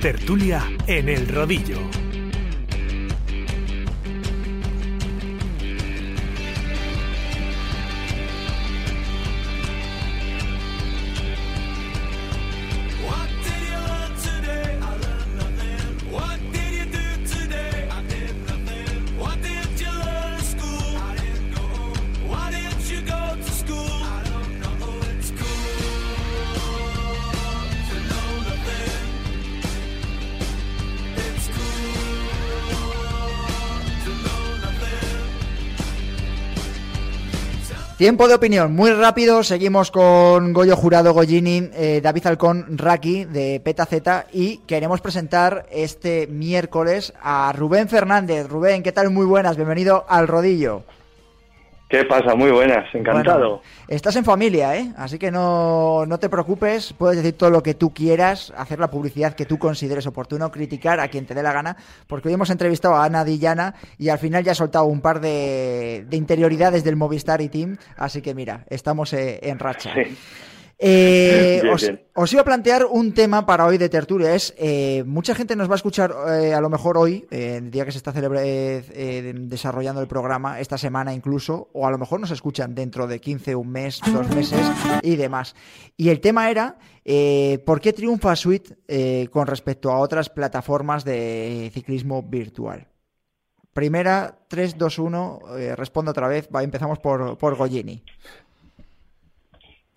Tertulia en el rodillo. Tiempo de opinión, muy rápido. Seguimos con Goyo Jurado, Goyini, eh, David Alcón, Raki de Peta Z y queremos presentar este miércoles a Rubén Fernández. Rubén, ¿qué tal? Muy buenas, bienvenido al Rodillo. ¿Qué pasa? Muy buenas, encantado. estás en familia, ¿eh? Así que no, no, te preocupes, puedes decir todo lo que tú quieras, hacer la publicidad que tú consideres oportuno, criticar a quien te dé la gana, porque hoy hemos entrevistado a Ana Dillana y al final ya ha soltado un par de, de interioridades del Movistar y Team, así que mira, estamos eh, en racha. Sí. Eh, os, iba a plantear un tema para hoy de tertulia. Es eh, mucha gente nos va a escuchar eh, a lo mejor hoy, el día que se está desarrollando el programa, esta semana incluso, o a lo mejor nos escuchan dentro de 15, un mes, dos meses y demás. Y el tema era ¿por qué triunfa Suite con respecto a otras plataformas de ciclismo virtual? Primera, 3, 2, 1, respondo otra vez. Va, empezamos por, por Gollini.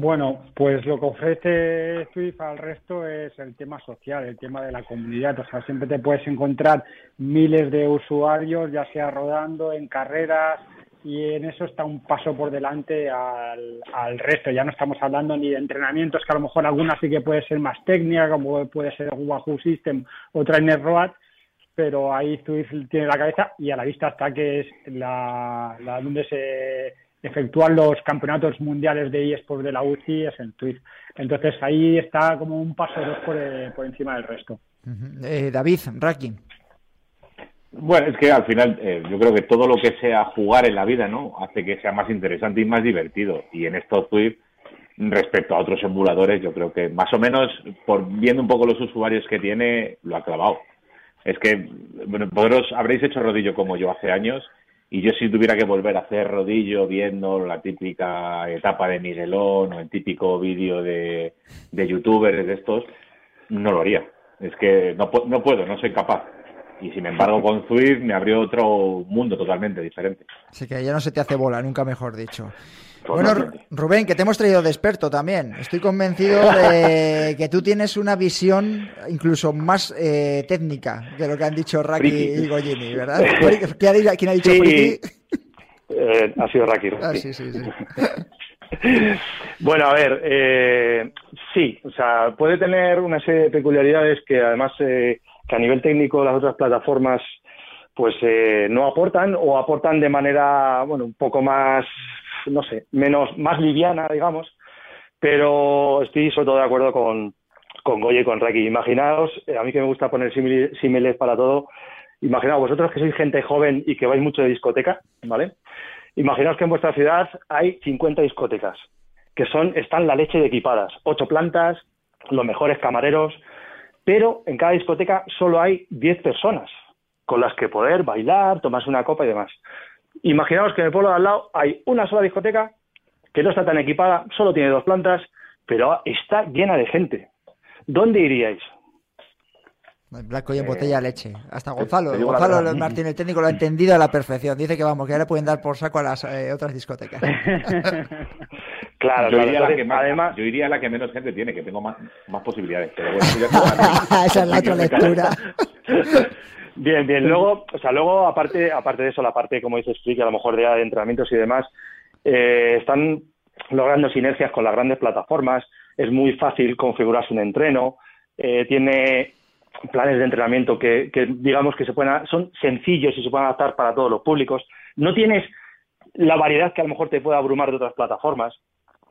Bueno, pues lo que ofrece Swift al resto es el tema social, el tema de la comunidad. O sea, siempre te puedes encontrar miles de usuarios, ya sea rodando, en carreras, y en eso está un paso por delante al, resto. Ya no estamos hablando ni de entrenamientos, que a lo mejor alguna sí que puede ser más técnica, como puede ser Wahoo System o Trainer Road, pero ahí Swift tiene la cabeza y a la vista está que es la, la donde se efectuar los campeonatos mundiales de eSports de la UCI es en Twitch. Entonces ahí está como un paso dos por, eh, por encima del resto. Eh, David, Raki. Bueno, es que al final eh, yo creo que todo lo que sea jugar en la vida, ¿no? Hace que sea más interesante y más divertido. Y en esto Twitch, respecto a otros emuladores, yo creo que más o menos, por viendo un poco los usuarios que tiene, lo ha clavado. Es que, bueno, vosotros habréis hecho rodillo como yo hace años y yo si tuviera que volver a hacer rodillo viendo la típica etapa de Miguelón o el típico vídeo de, de youtubers de estos, no lo haría. Es que no, no puedo, no soy capaz. Y sin embargo con Zwift me abrió otro mundo totalmente diferente. Así que ya no se te hace bola, nunca mejor dicho. Bueno, Rubén, que te hemos traído de experto también. Estoy convencido de que tú tienes una visión incluso más eh, técnica de lo que han dicho Raki y Goyini, ¿verdad? ¿Quién ha dicho sí. Eh, ha sido Raki. Ah, sí, sí, sí. bueno, a ver, eh, sí, o sea, puede tener una serie de peculiaridades que además que a nivel técnico las otras plataformas pues no aportan o aportan de manera, bueno, un poco más no sé, menos, más liviana, digamos, pero estoy sobre todo de acuerdo con, con Goye y con Raki. Imaginaos, eh, a mí que me gusta poner símiles para todo, imaginaos vosotros que sois gente joven y que vais mucho de discoteca, ¿vale? Imaginaos que en vuestra ciudad hay 50 discotecas, que son, están la leche de equipadas, ocho plantas, los mejores camareros, pero en cada discoteca solo hay 10 personas con las que poder bailar, tomarse una copa y demás. Imaginaos que en el pueblo de al lado hay una sola discoteca que no está tan equipada, solo tiene dos plantas, pero está llena de gente. ¿Dónde iríais? Blanco y en botella de leche. Hasta Gonzalo, Gonzalo Martín, el técnico, lo ha entendido a la perfección. Dice que vamos, que ya le pueden dar por saco a las eh, otras discotecas. claro, yo, iría a la que además, yo iría a la que menos gente tiene, que tengo más, más posibilidades. Pero bueno, Esa es la otra lectura. Bien, bien. Luego, o sea, luego aparte, aparte de eso, la parte, como dices, que a lo mejor de, de entrenamientos y demás, eh, están logrando sinergias con las grandes plataformas. Es muy fácil configurarse un entreno. Eh, tiene planes de entrenamiento que, que digamos que se pueden, son sencillos y se pueden adaptar para todos los públicos. No tienes la variedad que a lo mejor te puede abrumar de otras plataformas.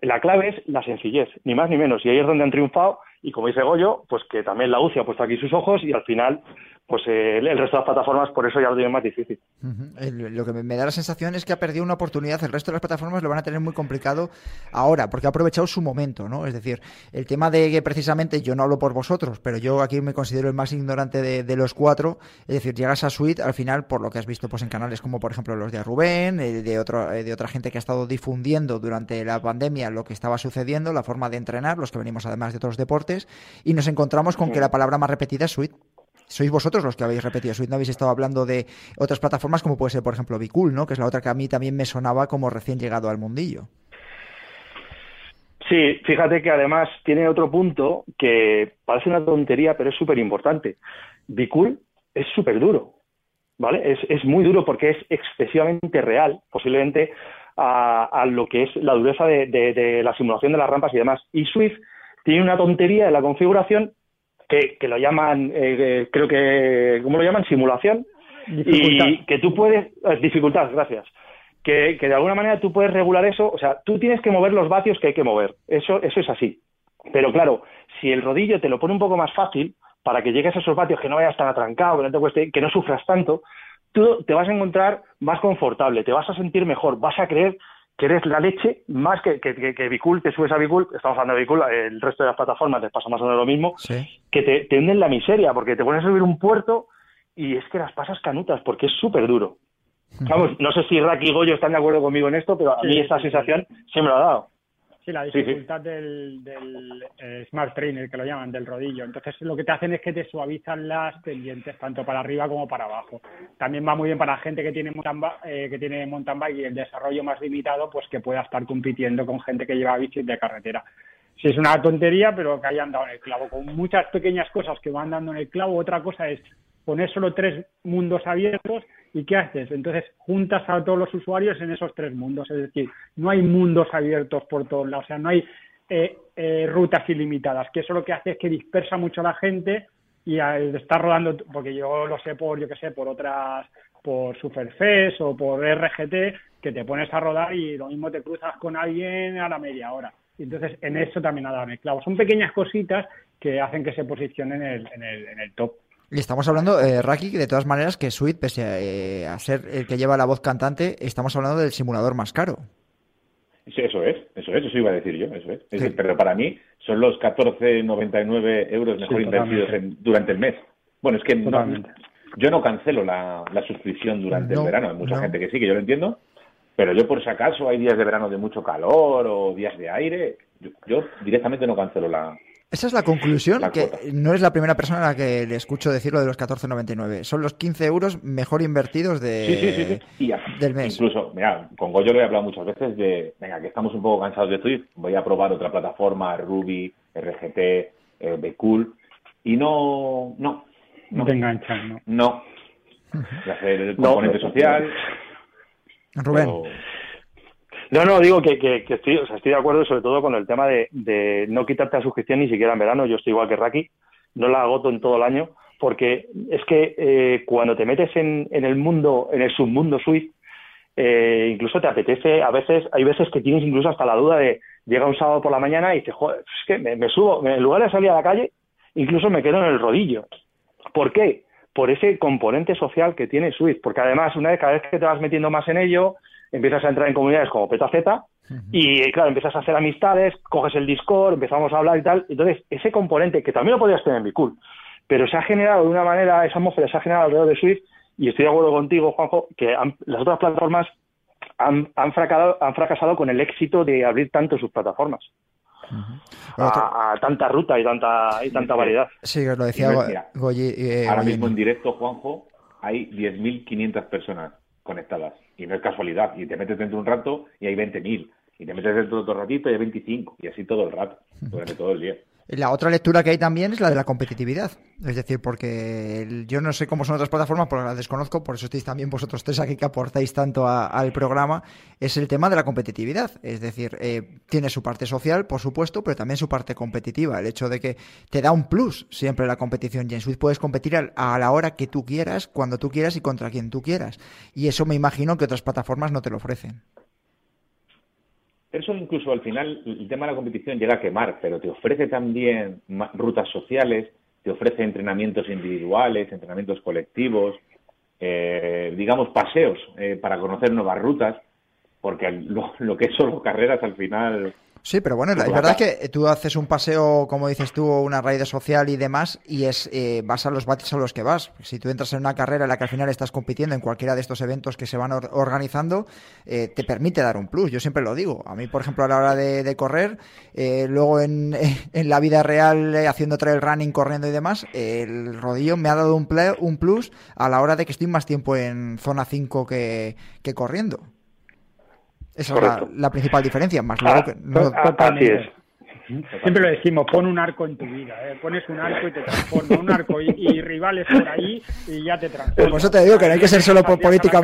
La clave es la sencillez, ni más ni menos. Y ahí es donde han triunfado y como dice Goyo, pues que también la UCI ha puesto aquí sus ojos y al final pues eh, el resto de las plataformas por eso ya lo tienen más difícil. Lo que me da la sensación es que ha perdido una oportunidad, el resto de las plataformas lo van a tener muy complicado ahora, porque ha aprovechado su momento, ¿no? Es decir, el tema de que precisamente, yo no hablo por vosotros, pero yo aquí me considero el más ignorante de, los cuatro, es decir, llegas a Suite al final, por lo que has visto pues en canales como por ejemplo los de Rubén, eh, de, otro, eh, de otra gente que ha estado difundiendo durante la pandemia lo que estaba sucediendo, la forma de entrenar, los que venimos además de otros deportes, y nos encontramos con que la palabra más repetida es Suite sois vosotros los que habéis repetido Suite, no habéis estado hablando de otras plataformas como puede ser, por ejemplo, Bicool, ¿no? Que es la otra que a mí también me sonaba como recién llegado al mundillo. Sí, fíjate que además tiene otro punto que parece una tontería, pero es súper importante. Bicool es súper duro, ¿vale? Es, es, muy duro porque es excesivamente real, posiblemente a, lo que es la dureza de, de, la simulación de las rampas y demás. Y Swift tiene una tontería en la configuración que, lo llaman, eh, creo que, ¿cómo lo llaman? Simulación. Y que tú puedes, eh, dificultad, gracias. Que, que, de alguna manera tú puedes regular eso, o sea, tú tienes que mover los vatios que hay que mover, eso, eso es así. Pero claro, si el rodillo te lo pone un poco más fácil, para que llegues a esos vatios que no vayas tan atrancado, que no te cueste, que no sufras tanto, tú te vas a encontrar más confortable, te vas a sentir mejor, vas a creer que eres la leche más que, que, que, Bicul, te subes a Bicul, estamos hablando de Bicul, el resto de las plataformas les pasa más o menos lo mismo, que te, te hunden la miseria, porque te pones a subir un puerto y es que las pasas canutas, porque es súper duro. Vamos, no sé si Raki y Goyo están de acuerdo conmigo en esto, pero a mí esta sensación se me lo ha dado. Sí, la dificultad del, eh, Smart Trainer, que lo llaman, del rodillo. Entonces, lo que te hacen es que te suavizan las pendientes, tanto para arriba como para abajo. También va muy bien para la gente que tiene mountain, eh, que tiene mountain bike y el desarrollo más limitado, pues que pueda estar compitiendo con gente que lleva bicis de carretera. Sí, es una tontería, pero que hayan dado en el clavo. Con muchas pequeñas cosas que van dando en el clavo. Otra cosa es poner solo tres mundos abiertos ¿Y qué haces? Entonces juntas a todos los usuarios en esos tres mundos. Es decir, no hay mundos abiertos por todos lados, o sea, no hay eh, eh, rutas ilimitadas, que eso lo que hace es que dispersa mucho a la gente y al estar rodando, porque yo lo sé por, yo qué sé, por otras, por Superfest o por RGT, que te pones a rodar y lo mismo te cruzas con alguien a la media hora. Y entonces en eso también ha dado el clavo. Son pequeñas cositas que hacen que se posicionen en el, en el, en el top. Y estamos hablando, eh, Raki, de todas maneras, que Sweet, pese eh, a, ser el que lleva la voz cantante, estamos hablando del simulador más caro. eso es, eso es, eso iba a decir yo, eso es. pero para mí son los 14,99 euros mejor invertidos durante el mes. Bueno, es que yo no cancelo la, suscripción durante el verano. Hay mucha gente que sí, que yo lo entiendo. Pero yo, por si acaso, hay días de verano de mucho calor o días de aire, yo directamente no cancelo la, esa es la conclusión, que no es la primera persona a la que le escucho decirlo de los 14.99. Son los 15 euros mejor invertidos de, del mes. Incluso, mira, con Goyo lo he hablado muchas veces de, venga, que estamos un poco cansados de Twitch, voy a probar otra plataforma, Ruby, RGT, eh, Bcool, y no, no. No, te enganchan, ¿no? No. el componente social. Rubén. No, no, digo que, que, estoy, de acuerdo sobre todo con el tema de, de, no quitarte la suscripción ni siquiera en verano. Yo estoy igual que Raki, no la agoto en todo el año, porque es que eh, cuando te metes en, en, el mundo, en el submundo Swift, eh, incluso te apetece, a veces, hay veces que tienes incluso hasta la duda de, llega un sábado por la mañana y dices, joder, es que me, me subo, en lugar de salir a la calle, incluso me quedo en el rodillo. ¿Por qué? Por ese componente social que tiene Swift, porque además, una vez, cada vez que te vas metiendo más en ello, empiezas a entrar en comunidades como PetaZ y, claro, empiezas a hacer amistades, coges el Discord, empezamos a hablar y tal. Entonces, ese componente, que también lo podías tener en Bicool, pero se ha generado de una manera, esa atmósfera se ha generado alrededor de Swift, y estoy de acuerdo contigo, Juanjo, que las otras plataformas han, han, fracasado, han fracasado con el éxito de abrir tanto sus plataformas. a, tanta ruta y tanta y tanta variedad. Sí, lo decía eh, Ahora mismo en directo, Juanjo, hay 10.500 personas conectadas. Y no es casualidad. Y te metes dentro un rato y hay 20.000. Y te metes dentro otro ratito y hay 25. Y así todo el rato, durante todo el día. La otra lectura que hay también es la de la competitividad. Es decir, porque yo no sé cómo son otras plataformas, porque las desconozco, por eso estáis también vosotros tres aquí que aportáis tanto al programa, es el tema de la competitividad. Es decir, eh, tiene su parte social, por supuesto, pero también su parte competitiva. El hecho de que te da un plus siempre la competición. Y en puedes competir a la hora que tú quieras, cuando tú quieras y contra quien tú quieras. Y eso me imagino que otras plataformas no te lo ofrecen. Eso incluso al final el tema de la competición llega a quemar, pero te ofrece también rutas sociales, te ofrece entrenamientos individuales, entrenamientos colectivos, eh, digamos paseos eh, para conocer nuevas rutas, porque lo, lo, que es solo carreras al final Sí, pero bueno, la verdad es que tú haces un paseo, como dices tú, una raíz social y demás, y es eh, vas a los bates a los que vas. Si tú entras en una carrera en la que al final estás compitiendo en cualquiera de estos eventos que se van organizando, eh, te permite dar un plus. Yo siempre lo digo. A mí, por ejemplo, a la hora de, correr, eh, luego en, en, la vida real, haciendo trail running, corriendo y demás, el rodillo me ha dado un, un plus a la hora de que estoy más tiempo en zona 5 que, que corriendo. Esa es la, principal diferencia, más luego que no... Así es. Siempre lo decimos, pon un arco en tu vida, ¿eh? pones un arco y te transforma, un arco y, rivales por ahí y ya te transforma. Por eso te digo que no hay que ser solo por política.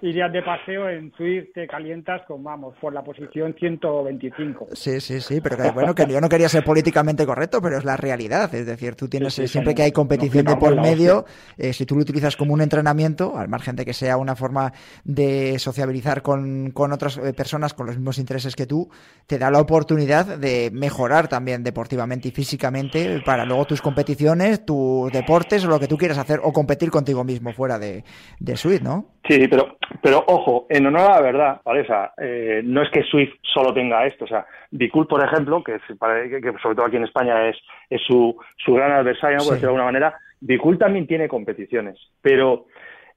Irías, de paseo en Twitter, te calientas con, vamos, por la posición 125. Sí, sí, sí, pero bueno, que yo no quería ser políticamente correcto, pero es la realidad. Es decir, tú tienes, siempre que hay competición de por medio, eh, si tú lo utilizas como un entrenamiento, al margen de que sea una forma de sociabilizar con, con otras eh, personas con los mismos intereses que tú, te da la oportunidad de mejorar también deportivamente y físicamente para luego tus competiciones, tus deportes o lo que tú quieras hacer o competir contigo mismo fuera de, de Swift, ¿no? Sí, pero, pero ojo, en honor a la verdad, Vanessa, eh, no es que Swift solo tenga esto. O sea, Bicool, por ejemplo, que, que, sobre todo aquí en España es, es su, su gran adversario, por decirlo de alguna manera, Bicool también tiene competiciones, pero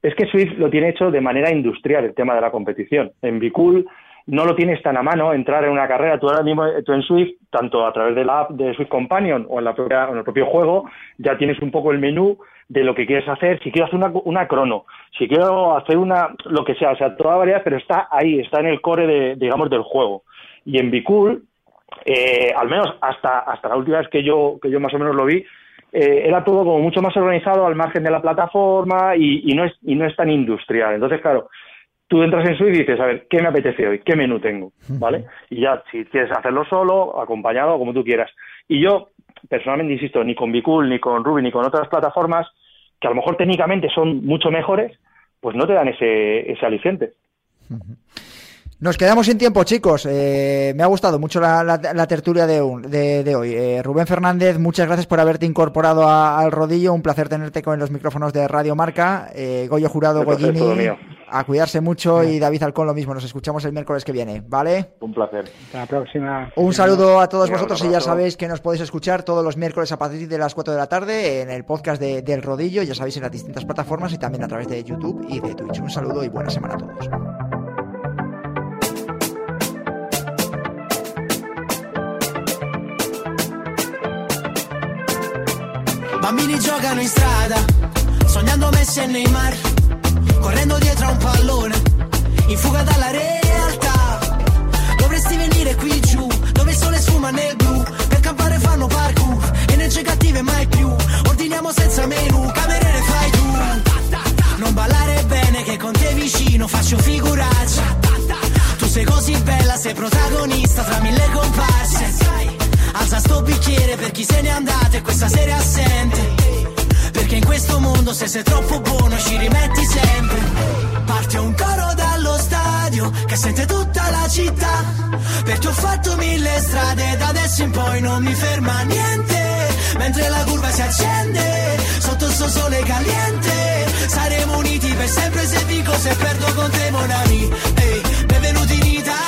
es que Swift lo tiene hecho de manera industrial el tema de la competición. En Bicool no lo tienes tan a mano entrar en una carrera. Tú ahora mismo, tú en Swift, tanto a través de la app de Swift Companion o en, la propia, en el propio juego, ya tienes un poco el menú de lo que quieres hacer. Si quiero hacer una, una crono, si quiero hacer una, lo que sea, o sea, toda variedad, pero está ahí, está en el core, de, digamos, del juego. Y en Bicool, eh, al menos hasta, hasta la última vez que yo, que yo más o menos lo vi, eh, era todo como mucho más organizado al margen de la plataforma y, y, no es, y no es tan industrial. Entonces, claro, tú entras en Swift y dices, a ver, ¿qué me apetece hoy? ¿Qué menú tengo? ¿Vale? Y ya, si quieres hacerlo solo, acompañado, como tú quieras. Y yo, personalmente, insisto, ni con Bicool, ni con Ruby, ni con otras plataformas, que a lo mejor técnicamente son mucho mejores, pues no te dan ese, ese aliciente. Nos quedamos sin tiempo, chicos. Eh, me ha gustado mucho la, tertulia de, de, hoy. Eh, Rubén Fernández, muchas gracias por haberte incorporado al rodillo. Un placer tenerte con los micrófonos de Radio Marca. Eh, Goyo Jurado, Goyini, a cuidarse mucho y David Alcón lo mismo. Nos escuchamos el miércoles que viene, ¿vale? Un placer. Hasta la próxima. Un saludo a todos vosotros y ya sabéis que nos podéis escuchar todos los miércoles a partir de las 4 de la tarde en el podcast de, del rodillo, ya sabéis, en las distintas plataformas y también a través de YouTube y de Twitch. Un saludo y buena semana a todos. Bambini giocano in strada, sognando Messi e Neymar, correndo dietro a un pallone, in fuga dalla realtà. Dovresti venire qui giù, dove il sole sfuma nel blu, per campare fanno parkour, energie cattive mai più. Ordiniamo senza menù, cameriere fai tu. Non ballare bene che con te vicino faccio figuracce. Tu sei così bella, sei protagonista tra mille comparse Alza sto bicchiere per chi se n'è andato e questa sera è assente. Perché in questo mondo se sei troppo buono ci rimetti sempre. Parte un coro dallo stadio che sente tutta la città. Perché ho fatto mille strade da adesso in poi non mi ferma niente. Mentre la curva si accende sotto il suo sole caliente. Saremo uniti per sempre se dico se perdo con te mon ami. Hey, Benvenuti in Italia.